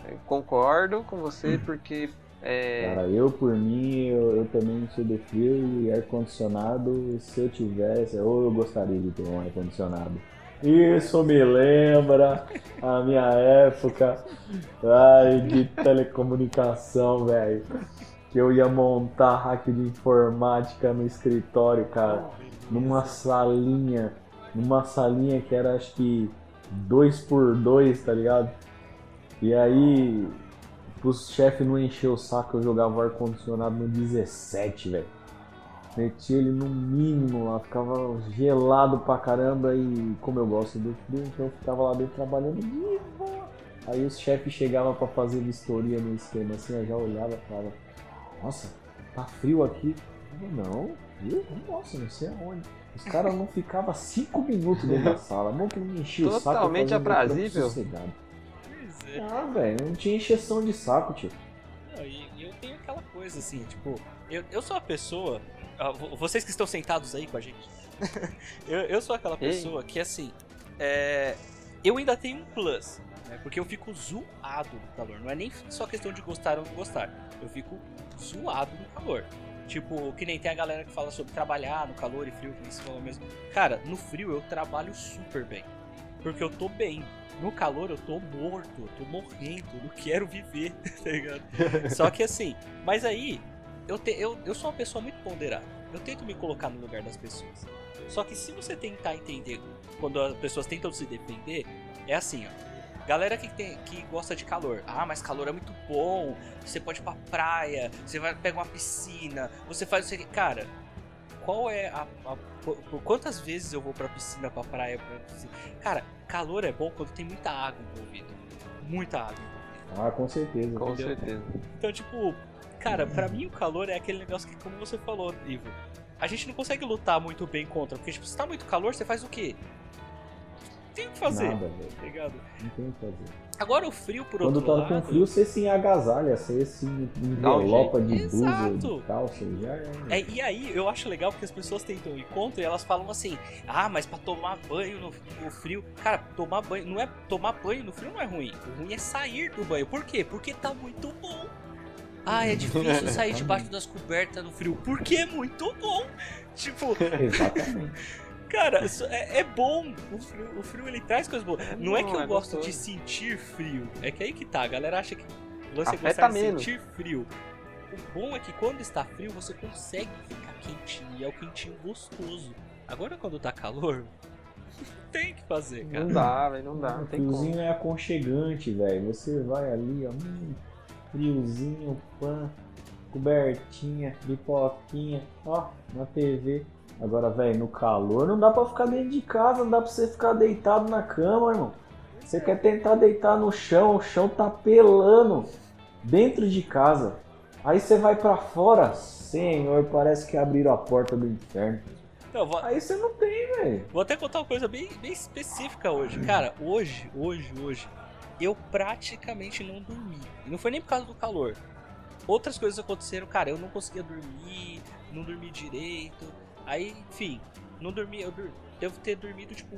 eu concordo com você porque. É, Cara, eu por mim, eu, eu também sou de frio e ar-condicionado, se eu tivesse, ou eu gostaria de ter um ar-condicionado. Isso me lembra a minha época ai, de telecomunicação, velho. Que eu ia montar hack de informática no escritório, cara. Numa salinha, numa salinha que era acho que 2 por 2 tá ligado? E aí, pros chefes não encher o saco, eu jogava o ar-condicionado no 17, velho. Metia ele no mínimo lá, ficava gelado pra caramba e como eu gosto do frio, então eu ficava lá dentro trabalhando de boa. Aí os chefes chegavam pra fazer vistoria no esquema assim, eu já olhava e falava, nossa, tá frio aqui. Eu, não, frio? Nossa, não sei aonde. Os caras não ficavam cinco minutos dentro da *laughs* sala, mão que não me enchia o saco. eu Totalmente aprazível. sossegado. Pois é. Ah, velho, não tinha encheção de saco, tio. Não, e, e eu tenho aquela coisa assim, tipo, eu, eu sou a pessoa. Ah, vo- vocês que estão sentados aí com a gente. *laughs* eu, eu sou aquela Ei. pessoa que assim. é, eu ainda tenho um plus. Né, porque eu fico zoado no calor. Não é nem só questão de gostar ou não gostar. Eu fico zoado no calor. Tipo, que nem tem a galera que fala sobre trabalhar no calor e frio, que nem se falou mesmo. Cara, no frio eu trabalho super bem. Porque eu tô bem. No calor eu tô morto, eu tô morrendo, eu não quero viver, *laughs* tá ligado? *laughs* Só que assim, mas aí, eu, te, eu, eu sou uma pessoa muito ponderada. Eu tento me colocar no lugar das pessoas. Só que se você tentar entender quando as pessoas tentam se defender, é assim, ó. Galera que, tem, que gosta de calor. Ah, mas calor é muito bom. Você pode ir pra praia, você vai pegar uma piscina, você faz isso aqui. Cara, qual é a, a- por, por quantas vezes eu vou pra piscina, pra praia, pra piscina? Cara, calor é bom quando tem muita água envolvida. Muita água envolvida. Ah, com certeza. com entendeu? certeza. Então, tipo, cara, pra mim o calor é aquele negócio que, como você falou, Ivo, a gente não consegue lutar muito bem contra. Porque, tipo, se tá muito calor, você faz o quê? Tem o que fazer, Nada, velho. tá ligado? Não tem o que fazer. Agora o frio, por Quando outro tá lado... com frio, você se agasalha, você se envelopa de blusa, de calça, já é. É, e aí, eu acho legal porque as pessoas tentam ir contra e elas falam assim: ah, mas pra tomar banho no, no frio. Cara, tomar banho. Não é tomar banho no frio não é ruim. O ruim é sair do banho. Por quê? Porque tá muito bom. Ah, é difícil sair *laughs* debaixo das cobertas no frio. Porque é muito bom. Tipo, Exatamente. *laughs* cara, isso é, é bom. O frio, o frio ele traz coisas boas. Não é que eu é gosto gostoso. de sentir frio. É que aí que tá. A galera acha que é Afeta gostar de menos. sentir frio. O bom é que quando está frio, você consegue ficar quentinho. E é o quentinho gostoso. Agora quando tá calor, *laughs* tem o que fazer, cara. Não dá, velho, não dá, O não tem é aconchegante, velho. Você vai ali, ó, hum, friozinho, pã, cobertinha, pipoquinha, ó, na TV. Agora, velho, no calor não dá pra ficar dentro de casa, não dá pra você ficar deitado na cama, irmão. Você quer tentar deitar no chão, o chão tá pelando dentro de casa. Aí você vai pra fora, senhor, parece que abriram a porta do inferno. Não, vou, Aí você não tem, velho. vou até contar uma coisa bem, bem específica hoje. Cara, hoje, hoje, hoje, eu praticamente não dormi. E não foi nem por causa do calor. Outras coisas aconteceram, cara, eu não conseguia dormir, não dormi direito. Aí, enfim, não dormi, eu dur- devo ter dormido tipo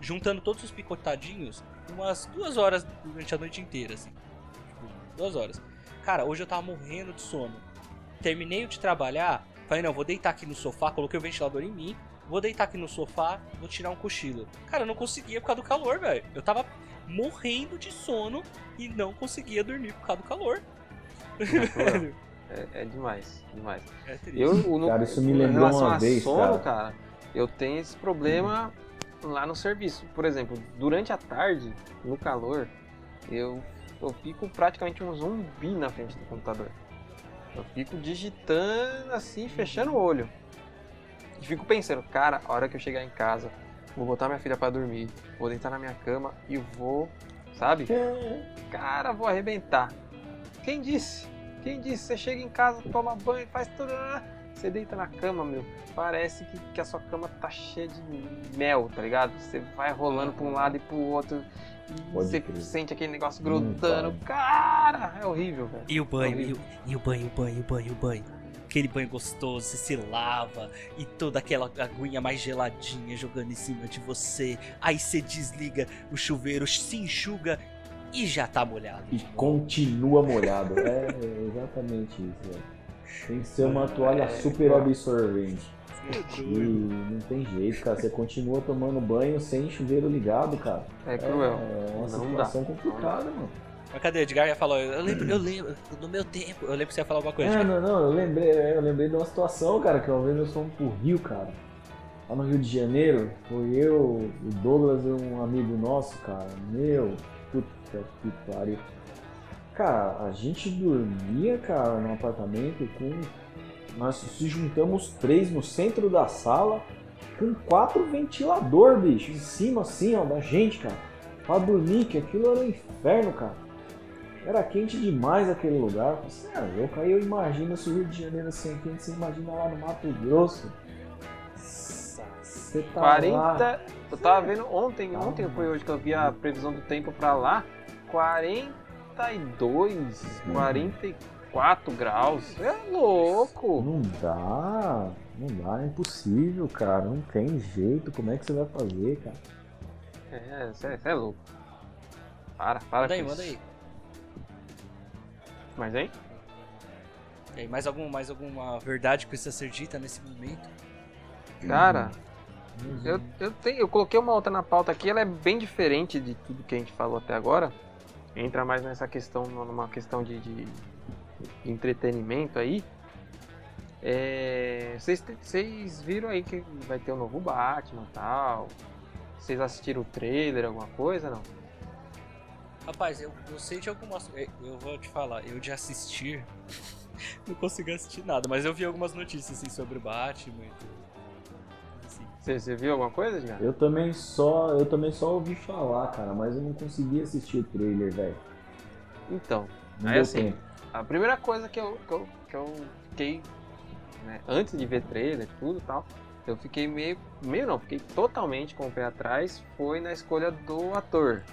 juntando todos os picotadinhos, umas duas horas durante a noite inteira, assim. Tipo, duas horas. Cara, hoje eu tava morrendo de sono. Terminei de trabalhar, falei, não, vou deitar aqui no sofá, coloquei o ventilador em mim, vou deitar aqui no sofá, vou tirar um cochilo. Cara, eu não conseguia por causa do calor, velho. Eu tava morrendo de sono e não conseguia dormir por causa do calor. *laughs* É, é demais, demais. É triste. Eu, no, Cara, isso me em lembrou relação uma a vez, sono, cara. eu tenho esse problema lá no serviço. Por exemplo, durante a tarde, no calor, eu, eu fico praticamente um zumbi na frente do computador. Eu fico digitando assim, fechando o olho. E fico pensando, cara, a hora que eu chegar em casa, vou botar minha filha pra dormir, vou deitar na minha cama e vou, sabe? Cara, vou arrebentar. Quem disse? Quem disse? Você chega em casa, toma banho, faz tudo. ah, Você deita na cama, meu. Parece que, que a sua cama tá cheia de mel, tá ligado? Você vai rolando pra um lado e pro outro. E Pode você crer. sente aquele negócio Hum, grudando. Cara, é horrível, velho. E o banho, e Horrível. o, e o banho, o banho, o banho, o banho. Aquele banho gostoso, você se lava e toda aquela aguinha mais geladinha jogando em cima de você. Aí você desliga o chuveiro, se enxuga e já tá molhado. E continua molhado. É exatamente isso, velho. Tem que ser uma toalha É, super absorvente. É E não tem jeito, cara. Você continua tomando banho sem chuveiro ligado, cara. É cruel. É uma Não situação complicada, mano. Mas cadê? O Edgar ia falar, eu lembro, eu lembro, no meu tempo, eu lembro que você ia falar alguma coisa. É, não, não, eu lembrei, eu lembrei de uma situação, cara, que uma vez nós fomos pro Rio, cara. Lá no Rio de Janeiro, foi eu, o Douglas e um amigo nosso, cara. Meu, puta que pariu. Cara, a gente dormia, cara, no apartamento com. Nós se juntamos três no centro da sala com quatro ventilador, bicho, em cima assim, ó, da gente, cara. Pra dormir, que aquilo era um inferno, cara. Era quente demais aquele lugar. Você é louco. Aí eu imagino se o Rio de Janeiro assim é quente, você imagina lá no Mato Grosso. Você tá 40. lá. Eu tava vendo ontem, ontem foi hoje que eu vi a previsão do tempo pra lá. 42, 44 graus. É louco! Não dá. Não dá, é impossível, cara. Não tem jeito. Como é que você vai fazer, cara? É, você é louco. Para, para Manda aí, manda aí. Mas hein? E aí, mais, algum, mais alguma verdade que precisa ser dita nesse momento? Cara, Uhum. eu, eu, tenho, eu coloquei uma outra na pauta aqui, ela é bem diferente de tudo que a gente falou até agora. Entra mais nessa questão, numa questão de, de- de entretenimento aí. É, Vocês vocês viram aí que vai ter o novo Batman e tal? Vocês assistiram o trailer, alguma coisa, não? Rapaz, eu, eu sei de algumas. Eu, eu vou te falar, eu de assistir. *laughs* não consegui assistir nada, mas eu vi algumas notícias assim sobre o Batman e tudo. Assim. Você, você viu alguma coisa, já? Eu também só, eu também só ouvi falar, cara, mas eu não consegui assistir o trailer, velho. Então, Não Aí, deu assim, tempo. A primeira coisa que eu, que eu, que eu fiquei, né, antes de ver trailer e tudo e tal, eu fiquei meio, meio não, fiquei totalmente com o pé atrás, foi na escolha do ator,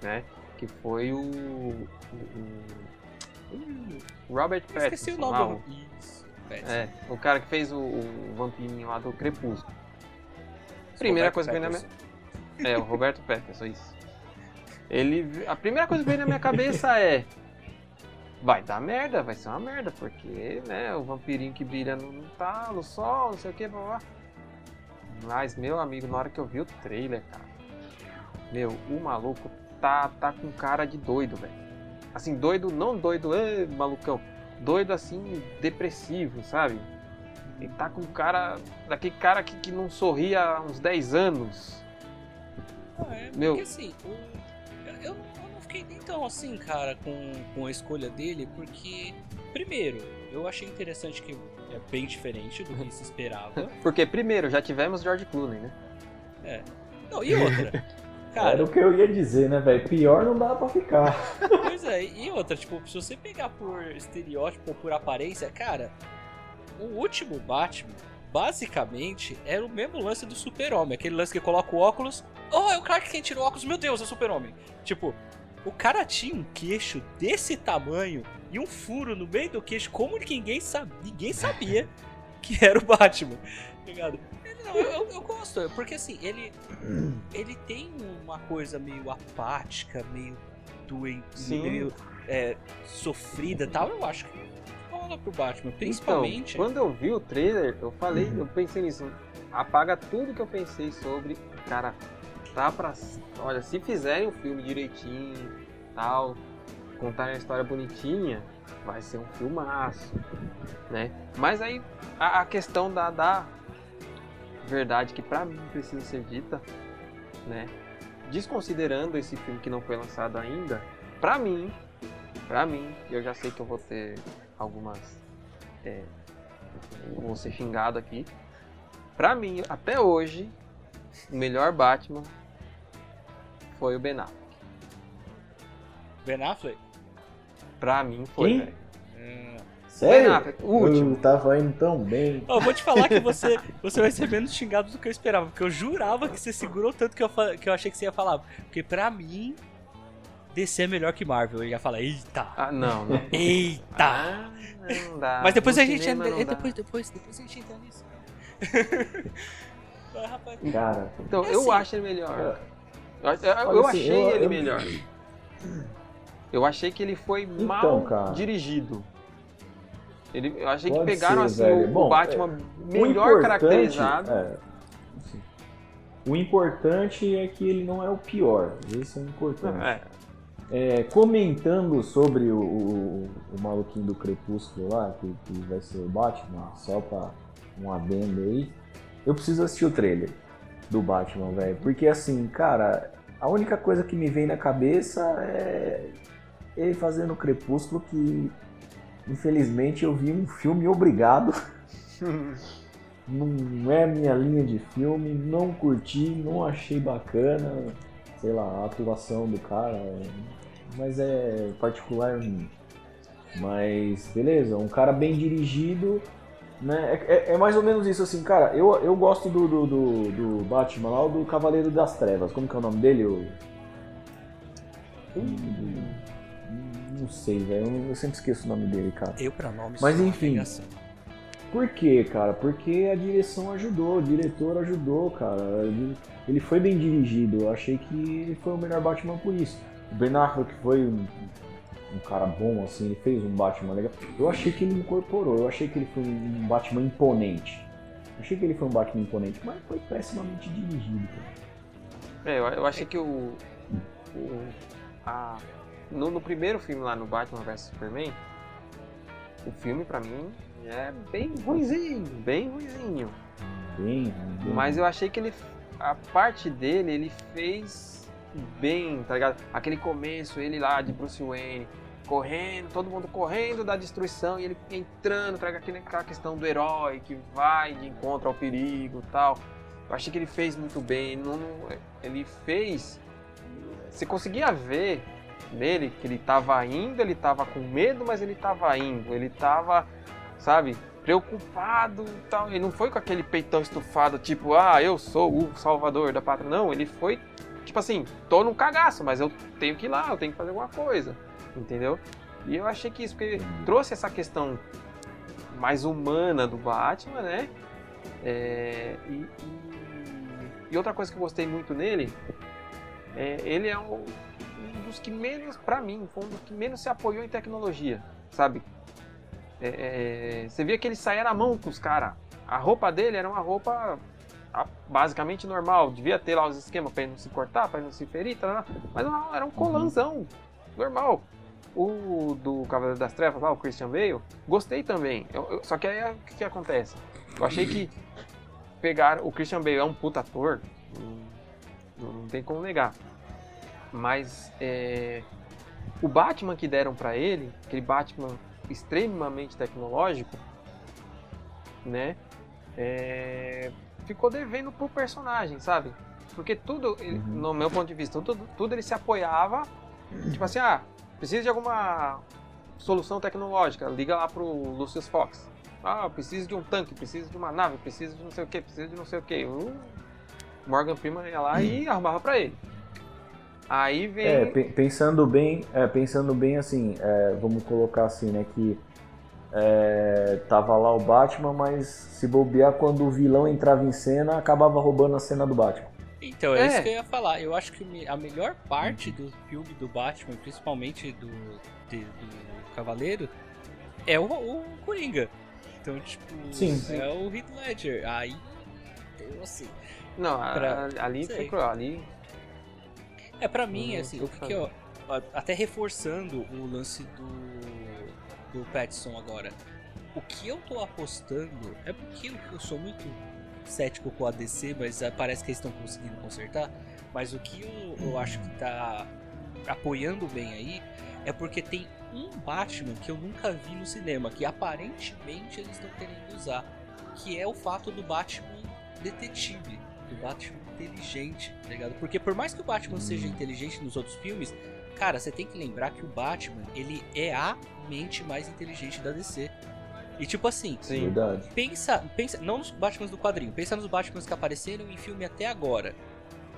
né, que foi o, o, o- o Robert Eu Pattinson. esqueci o lá, nome. o- Isso, Pattinson. é, o cara que fez o, o vampirinho lá do Crepúsculo. Primeira Roberto coisa que veio na minha... É, o Roberto Pattinson, isso. Ele, a primeira coisa que veio na minha cabeça é vai dar merda, vai ser uma merda, porque, né, o vampirinho que brilha no, no talo, sol, não sei o que, blá, blá. Mas, meu amigo, na hora que eu vi o trailer, cara, meu, o maluco tá, tá com cara de doido, velho. Assim, doido, não doido, "Ê, malucão, doido assim, depressivo, sabe? Ele tá com cara, daquele cara que, que não sorria há uns 10 anos. Ah, é, Meu- porque assim, eu, eu não fiquei nem tão assim, cara, com, com a escolha dele, porque, primeiro, eu achei interessante que é bem diferente do que se esperava. *laughs* Porque, primeiro, já tivemos George Clooney, né? Não, e outra? *laughs* Era Cara, o que eu ia dizer, né, velho? Pior não dá pra ficar. *laughs* pois é, e outra, tipo, se você pegar por estereótipo ou por aparência, cara, o último Batman, basicamente, era o mesmo lance do super-homem, aquele lance que coloca o óculos, oh, é o Clark Kent tira o óculos, meu Deus, é o super-homem. Tipo, o cara tinha um queixo desse tamanho e um furo no meio do queixo, como ninguém, sabe, ninguém sabia que era o Batman. Tá ligado? Não, eu, eu, gosto, porque assim, ele, ele tem uma coisa meio apática, meio doente, meio é, sofrida e tal. Eu acho que rola pro Batman, principalmente. Então, quando eu vi o trailer, eu falei, eu pensei nisso. Apaga tudo que eu pensei sobre. Cara, tá pra. Olha, se fizerem o filme direitinho, tal, contarem a história bonitinha, vai ser um filmaço, né? Mas aí a, a questão da, da verdade que pra mim precisa ser dita, né? Desconsiderando esse filme que não foi lançado ainda, pra mim, pra mim, eu já sei que eu vou ter algumas. É, vou ser xingado aqui. Pra mim, até hoje, o melhor Batman foi o Ben Affleck. Ben Affleck? Pra mim foi, velho. Hum. Sério? Affleck, o último. Eu tava indo tão bem. Eu vou te falar que você, você vai ser menos xingado do que eu esperava. Porque eu jurava que você segurou tanto que eu, que eu achei que você ia falar. Porque pra mim, DC é melhor que Marvel. Eu ia falar, eita! Ah, não, não. Eita! Ah, não dá. Mas depois no a gente entra, depois, depois, depois a gente entra nisso. *laughs* Cara, então é eu assim, acho ele melhor. Eu, eu, eu assim, achei eu, ele melhor. Eu achei que ele foi então, mal cara. dirigido. Ele, eu achei Pode que pegaram ser, assim, o, Bom, Batman é, melhor caracterizado. É, o importante é que ele não é o pior. Esse é importante. É. É, comentando sobre o, o, o, maluquinho do Crepúsculo lá, que, que vai ser o Batman, só pra um adendo aí, eu preciso assistir o trailer do Batman, velho. Porque assim, cara, a única coisa que me vem na cabeça é ele fazendo o Crepúsculo que infelizmente eu vi um filme obrigado. *laughs* não é minha linha de filme, não curti, não achei bacana, sei lá, a atuação do cara, mas é particular Mas beleza, um cara bem dirigido, né? É, é, é, mais ou menos isso assim, cara. Eu, eu gosto do, do, do, do Batman lá, do Cavaleiro das Trevas. Como que é o nome dele? O... Hum, não sei, velho. Eu sempre esqueço o nome dele, cara. Eu pra nome Mas enfim. Por quê, cara? Porque a direção ajudou, o diretor ajudou, cara. Ele foi bem dirigido. Eu achei que ele foi o melhor Batman por isso. O Ben Affleck foi um, um cara bom, assim, ele fez um Batman legal. Eu achei que ele incorporou, eu achei que ele foi um Batman imponente. Eu achei que ele foi um Batman imponente, mas foi pessimamente dirigido. Cara. É, eu, eu achei que o. o a, no, no, primeiro filme lá no Batman vs Superman, o filme pra mim é bem ruizinho, bem ruizinho. Bem, bem. Mas eu achei que ele. A parte dele, ele fez bem, tá ligado? Aquele começo, ele lá de Bruce Wayne, correndo, todo mundo correndo da destruição e ele entrando, traga aquela questão do herói que vai de encontro ao perigo tal. Eu achei que ele fez muito bem. Não, ele fez. Você conseguia ver nele que ele tava indo, ele tava com medo, mas ele tava indo. Ele tava, sabe, preocupado tal. Ele não foi com aquele peitão estufado, tipo, ah, eu sou o salvador da pátria. Não, ele foi tipo assim, tô num cagaço, mas eu tenho que ir lá, eu tenho que fazer alguma coisa, entendeu? E eu achei que isso, porque trouxe essa questão mais humana do Batman, né? É, e, e, e, outra coisa que eu gostei muito nele, é, ele é um, um dos que menos, para mim, foi um dos que menos se apoiou em tecnologia, sabe? É, é você via que ele saía na mão com os caras. A roupa dele era uma roupa basicamente normal. Devia ter lá os esquemas para ele não se cortar, para ele não se ferir, tá, mas não, era um colanzão normal. O do Cavaleiro das Trevas lá, o Christian Bale, gostei também. Eu, eu, só que aí o que, que, acontece? Eu achei que pegar o Christian Bale é um puta ator, não, não tem como negar. Mas é, o Batman que deram para ele, aquele Batman extremamente tecnológico, né? É, ficou devendo pro personagem, sabe? Porque tudo, uhum. no meu ponto de vista, tudo, tudo ele se apoiava, tipo assim, ah, precisa de alguma solução tecnológica, liga lá pro Lucius Fox. Ah, precisa de um tanque, precisa de uma nave, precisa de não sei o que, precisa de não sei o que. O Morgan Freeman ia lá e arrumava para ele. Aí vem. É, pensando bem, é, pensando bem assim, é, vamos colocar assim, né, que é, é, tava lá o Batman, mas se bobear quando o vilão entrava em cena, acabava roubando a cena do Batman. Então, é, É. isso que eu ia falar. Eu acho que a melhor parte do filme do Batman, principalmente do, de- do Cavaleiro, é o, o Coringa. Então, tipo, Sim. é o Heath Ledger. Aí, eu assim. Não, Pra- ali foi cruel. Ali. É, pra mim, Não assim, o o que, que eu. Até reforçando o lance do. do Pattinson agora. O que eu tô apostando é porque eu, sou muito cético com a DC, mas ah, parece que eles estão conseguindo consertar. Mas o que eu, eu acho que tá apoiando bem aí é porque tem um Batman que eu nunca vi no cinema, que aparentemente eles estão querendo usar, que é o fato do Batman detetive, do Batman inteligente, tá ligado? Porque por mais que o Batman seja inteligente nos outros filmes, cara, você tem que lembrar que o Batman, ele é a mente mais inteligente da DC. E tipo assim, Sim. Verdade. pensa, pensa, não nos Batmans do quadrinho, pensa nos Batmans que apareceram em filme até agora.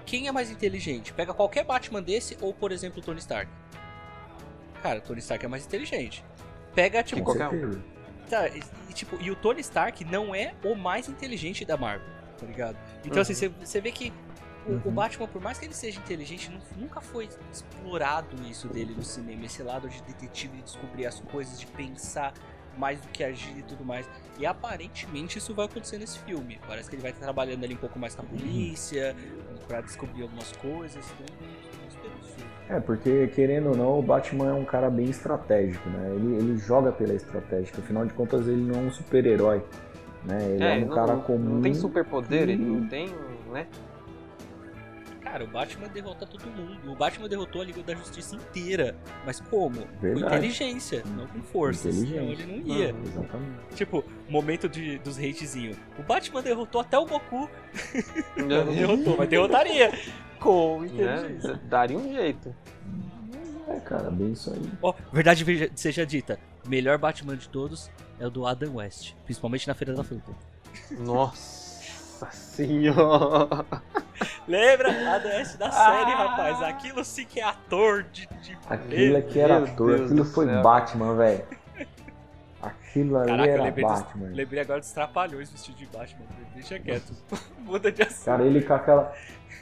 Quem é mais inteligente? Pega qualquer Batman desse ou, por exemplo, o Tony Stark. Cara, o Tony Stark é mais inteligente. Pega, tipo, Que qualquer um. Tá, e, tipo, e o Tony Stark não é o mais inteligente da Marvel, tá ligado? Então, Uhum. assim, você- vê que o, o Uhum. Batman, por mais que ele seja inteligente, nu- nunca foi explorado isso dele no cinema, esse lado de detetive, de descobrir as coisas, de pensar mais do que agir e tudo mais. E aparentemente isso vai acontecer nesse filme. Parece que ele vai estar trabalhando ali um pouco mais com a polícia, pra descobrir algumas coisas. Então, isso. É, porque querendo ou não, o Batman é um cara bem estratégico, né? Ele, ele joga pela estratégia, afinal de contas ele não é um super-herói, né? Ele é, um não, cara não- comum. Não tem superpoder, ele que- não tem, né? Cara, o Batman derrota todo mundo. O Batman derrotou a Liga da Justiça inteira. Mas como? Com Verdade. inteligência, não com força. Senão ele não ia. Uhum. Exatamente. Tipo, momento de, dos hatezinho. O Batman derrotou até o Goku. *laughs* Não derrotou, mas derrotaria. Com inteligência. Né? Daria um jeito. É, cara, bem isso aí. Ó, verdade veja- seja dita. Melhor Batman de todos é o do Adam West. Principalmente na Feira da Fruta. Nossa senhora! Lembra? Adam West da série, rapaz. Aquilo sim que é ator de. de Aquilo aqui era Meu ator, Deus aquilo foi céu. Batman, velho. Aquilo ali Caraca, era lembrei dos- Batman. Lembrei agora dos trapalhões vestidos de Batman. Deixa quieto. *laughs* Muda de assunto. Cara, ele com aquela.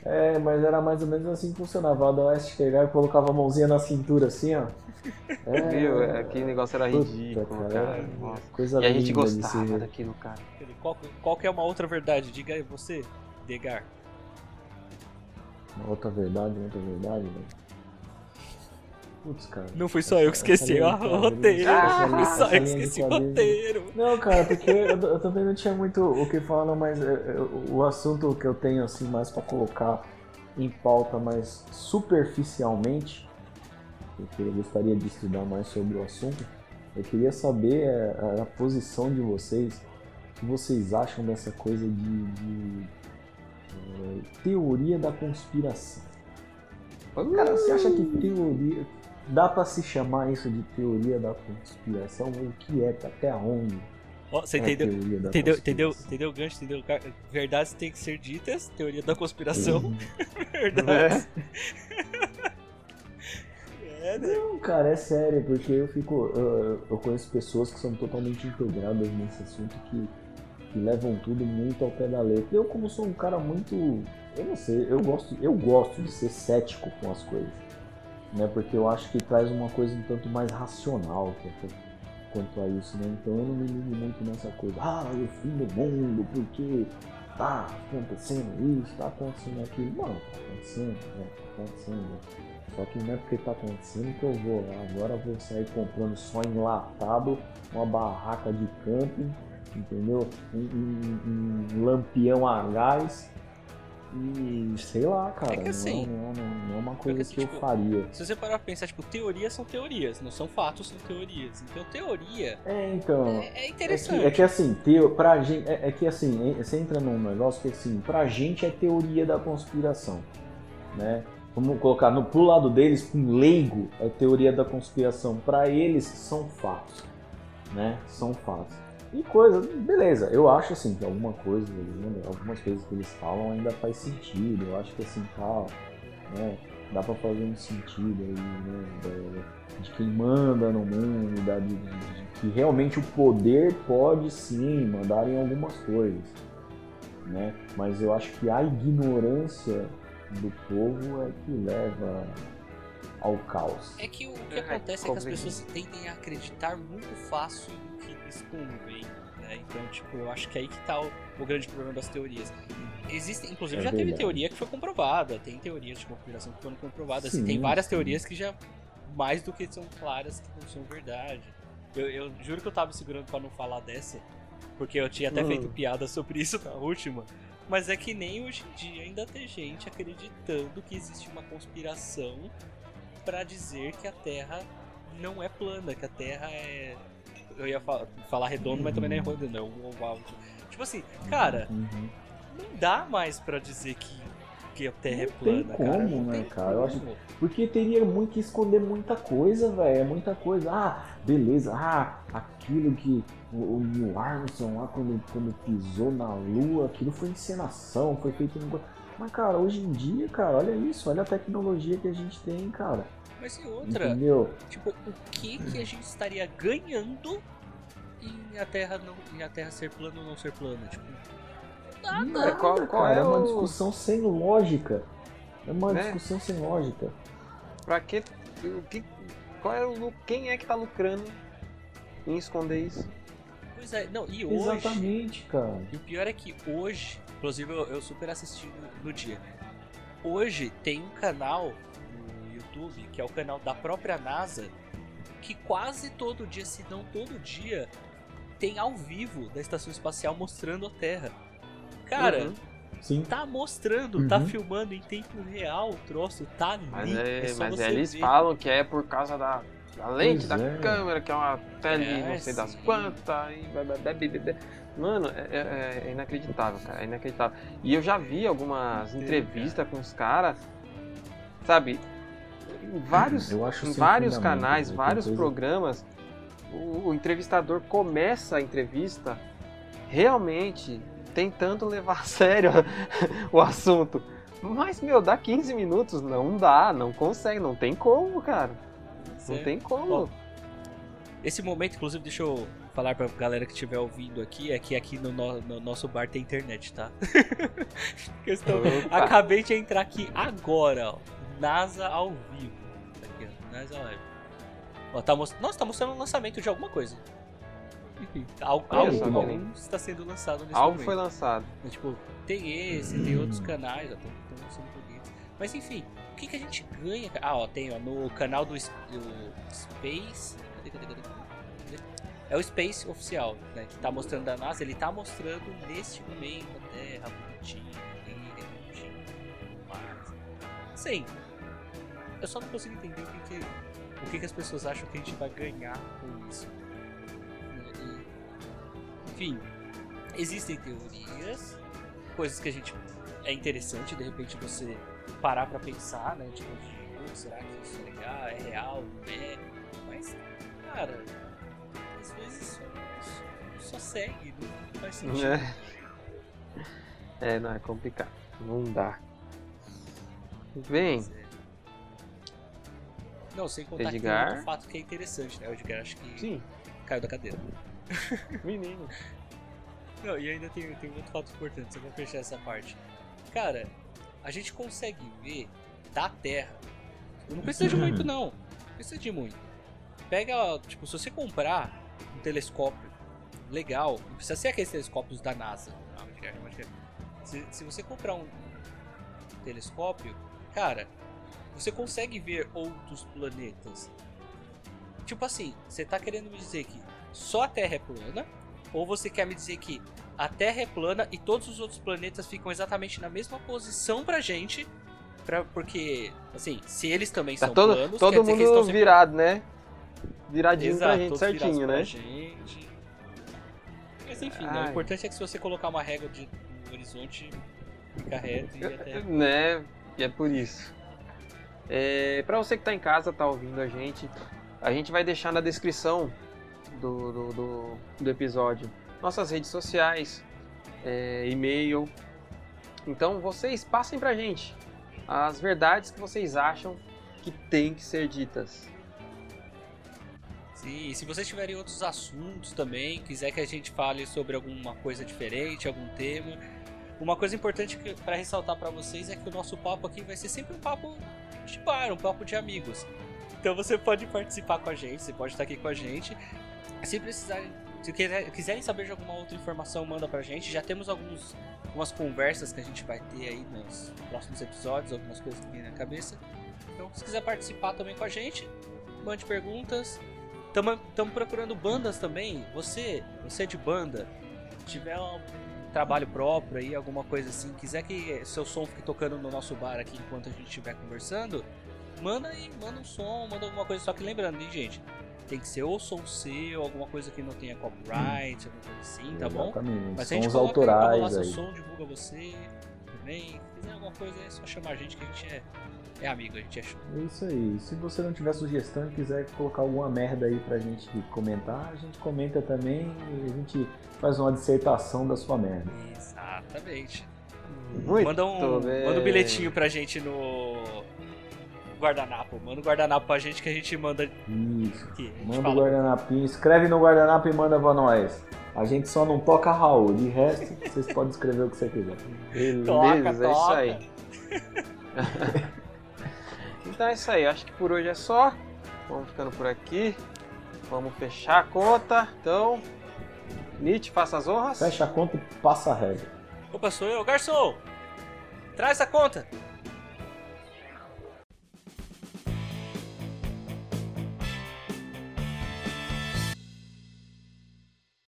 É, mas era mais ou menos assim que funcionava. O Adam West chegava e colocava a mãozinha na cintura assim, ó. É, Viu? Aquele negócio era puta, ridículo, cara, cara. é Nossa. Coisa E a gente gostava ver. daquilo, cara. Qual, qual que é uma outra verdade? Diga aí você, Degar. Uma outra verdade, uma outra verdade, velho. Putz, cara. Não fui só eu que esqueci ó, o roteiro. linha- fui só eu que esqueci o roteiro. Não, cara, porque eu, eu também não tinha muito o que falar, mas é, é, o assunto que eu tenho assim mais pra colocar em pauta mais superficialmente, porque eu gostaria de estudar mais sobre o assunto, eu queria saber é, a, a posição de vocês, o que vocês acham dessa coisa de, de, é, teoria da conspiração. Cara, você acha que teoria. Dá pra se chamar isso de teoria da conspiração? O que é? Até onde? Ó, você é entendeu? Entendeu, entendeu, entendeu o gancho? Entendeu? Verdades têm que ser ditas, teoria da conspiração, Uhum. *laughs* verdades. É, *laughs* né? Não, cara, é sério, porque eu fico. Eu, eu conheço pessoas que são totalmente integradas nesse assunto que, que levam tudo muito ao pé da letra. Eu, como sou um cara muito. Eu não sei, eu gosto, eu gosto de ser cético com as coisas. Né? Porque eu acho que traz uma coisa um tanto mais racional quanto, quanto a isso, né? Então eu não me ligo muito nessa coisa, ah, é o fim do mundo, porque tá acontecendo isso, tá acontecendo aquilo. Mano, tá acontecendo, né? Tá acontecendo. Né? Só que não é porque tá acontecendo que eu vou lá. Agora eu vou sair comprando só enlatado, uma barraca de camping, entendeu? Um, um- um lampião a gás. E sei lá, cara. É que assim, não, não, não, não é uma coisa assim, que eu tipo, faria. Se você parar pra pensar, tipo, teorias são teorias, não são fatos, são teorias. Então, teoria É, então. é, é É que, interessante. é que assim, teo, pra gente, é, é que assim, você entra num negócio que assim, pra gente é teoria da conspiração, né? Vamos colocar no pro lado deles, um leigo é teoria da conspiração. Pra eles são fatos, né? São fatos. E coisa, beleza, eu acho assim que alguma coisa, algumas coisas que eles falam ainda faz sentido. Eu acho que assim, tal, né? dá pra fazer um sentido aí, né? De quem manda no mundo, da, de, de, que realmente o poder pode sim mandar em algumas coisas, né? Mas eu acho que a ignorância do povo é que leva ao caos. É que o que é, acontece é que as pessoas tendem a acreditar muito fácil no que eles convém. Né? Então, tipo, eu acho que é aí que tá o, o grande problema das teorias. Existem, inclusive, é já verdade. teve teoria que foi comprovada, tem teorias de conspiração que foram comprovadas. Sim, tem várias sim. teorias que já mais do que são claras que não são verdade. Eu, eu juro que eu tava segurando para não falar dessa, porque eu tinha até uhum. feito piada sobre isso na última. Mas é que nem hoje em dia ainda tem gente acreditando que existe uma conspiração para dizer que a Terra não é plana, que a Terra é. Eu ia falar, falar redondo, mas também não é redondo, não. É oval. Tipo assim, cara, uhum. não dá mais para dizer que, que a Terra não é plana, tem como, cara. Não né, cara? Eu acho... Porque teria muito que esconder muita coisa, velho. É muita coisa. Ah, beleza. Ah, aquilo que o, Neil Armstrong lá quando, quando pisou na Lua, aquilo foi encenação, foi feito no. Mas, cara, hoje em dia, cara, olha isso, olha a tecnologia que a gente tem, cara. Mas e outra? Entendeu? Tipo, o que que a gente estaria ganhando em a Terra não, em a Terra ser plana ou não ser plana? Tipo, nada. Nada, qual, qual cara, é, é uma discussão sem lógica. É uma né? discussão sem lógica. Pra que, o que qual é o quem é que tá lucrando em esconder isso? Pois é, não, e hoje. Exatamente, cara. E o pior é que hoje, inclusive eu, eu super assisti no, no dia. Hoje tem um canal YouTube, que é o canal da própria NASA, que quase todo dia, se não todo dia, tem ao vivo da estação espacial mostrando a Terra. Cara, uhum. Sim. tá mostrando, tá uhum. tá filmando em tempo real o troço, tá ali. Mas, é, é mas eles ver. falam que é por causa da, da lente pois da é. câmera, que é uma tele é, não sei sim. das quantas. E... Mano, é, é, é, inacreditável, cara. É inacreditável. E eu já vi algumas entrevistas com os caras, sabe? em vários, em vários canais, vários coisa... programas, o, o entrevistador começa a entrevista realmente tentando levar a sério *laughs* o assunto. Mas, meu, dá 15 minutos, não dá, não consegue, não tem como, cara. Não tem como. esse momento, inclusive, deixa eu falar pra galera que estiver ouvindo aqui, é que aqui no, no, no nosso bar tem internet, tá? *laughs* Questão... Acabei de entrar aqui agora, ó. NASA ao vivo. Aqui, ó. NASA Live. Ó, tá most... Nossa, tá mostrando o lançamento de alguma coisa. Enfim, algo, algo, está sendo lançado nesse Algo momento. foi lançado. É, tipo, tem esse, tem outros canais, ó, estão lançando foguetes. Mas enfim, o que, que a gente ganha? Ah, ó, tem ó, no canal do, do Space. Cadê, cadê, cadê, cadê? É o Space oficial, né? Que tá mostrando da NASA, ele tá mostrando neste momento a Terra bonitinha, redondinha, Mars. Sim, eu só não consigo entender o que, que, o que, que as pessoas acham que a gente vai ganhar com isso. Enfim, existem teorias, coisas que a gente é interessante de repente você parar para pensar, né? Tipo, será que isso é legal, é real, não é? Mas, cara, às vezes só, só, segue, não faz sentido. É. é, não, é complicado. Não dá. Vem. Não, sem contar Edgar. que um fato que é interessante, né? O Edgar acho que Sim. caiu da cadeira. *laughs* Menino. Não, e ainda tem, tem um outro fato importante, eu vou fechar essa parte. Cara, a gente consegue ver da Terra. Não precisa de muito, não. Não precisa de muito. Pega, tipo, se você comprar um telescópio legal, não precisa ser aqueles telescópios da NASA. Não, Edgar. Se, se você comprar um telescópio, cara, você consegue ver outros planetas. Tipo assim, você tá querendo me dizer que só a Terra é plana? Ou você quer me dizer que a Terra é plana e todos os outros planetas ficam exatamente na mesma posição pra gente? Pra, porque, assim, se eles também tá são todo, planos, todo mundo virado, né? Viradinho Exato, pra gente certinho, né? Gente. Mas enfim, né? o importante é que se você colocar uma régua de, no horizonte, fica reto e até. Né? E é por isso. É, para você que está em casa, está ouvindo a gente, a gente vai deixar na descrição do, do, do, do episódio nossas redes sociais, é, e-mail. Então vocês passem pra gente as verdades que vocês acham que tem que ser ditas. Sim, se vocês tiverem outros assuntos também, quiser que a gente fale sobre alguma coisa diferente, algum tema, uma coisa importante para ressaltar para vocês é que o nosso papo aqui vai ser sempre um papo de bar, um papo de amigos. Então você pode participar com a gente, você pode estar aqui com a gente. Se precisarem, se quiserem saber de alguma outra informação, manda pra gente. Já temos alguns, algumas conversas que a gente vai ter aí nos próximos episódios, algumas coisas que vêm na cabeça. Então, se quiser participar também com a gente, mande perguntas. Estamos procurando bandas também. Você, você é de banda, tiver um trabalho próprio aí, alguma coisa assim, quiser que seu som fique tocando no nosso bar aqui enquanto a gente estiver conversando, manda aí, manda um som, manda alguma coisa. Só que lembrando, hein, gente, tem que ser ou som seu, alguma coisa que não tenha copyright, alguma coisa assim, tá bom? Exatamente. Mas se a gente Sons coloca autorais seu aí. som, divulga você também. Se quiser alguma coisa, é só chamar a gente que a gente é, é amigo, a gente é show. É isso aí. Se você não tiver sugestão e quiser colocar alguma merda aí pra gente comentar, a gente comenta também e a gente faz uma dissertação da sua merda. Exatamente. Muito manda, um, bem. manda um bilhetinho pra gente no guardanapo. Manda um guardanapo pra gente que a gente manda Isso. aqui. Gente Manda o fala. guardanapinho, escreve no guardanapo e manda pra nós. A gente só não toca Raul, de resto vocês *laughs* podem escrever o que você quiser. Beleza, Toca, é isso toca. aí. *laughs* então é isso aí, acho que por hoje é só. Vamos ficando por aqui. Vamos fechar a conta. Então, Nietzsche, faça as honras. Fecha a conta e passa a regra. Opa, sou eu. Garçom! Traz a conta!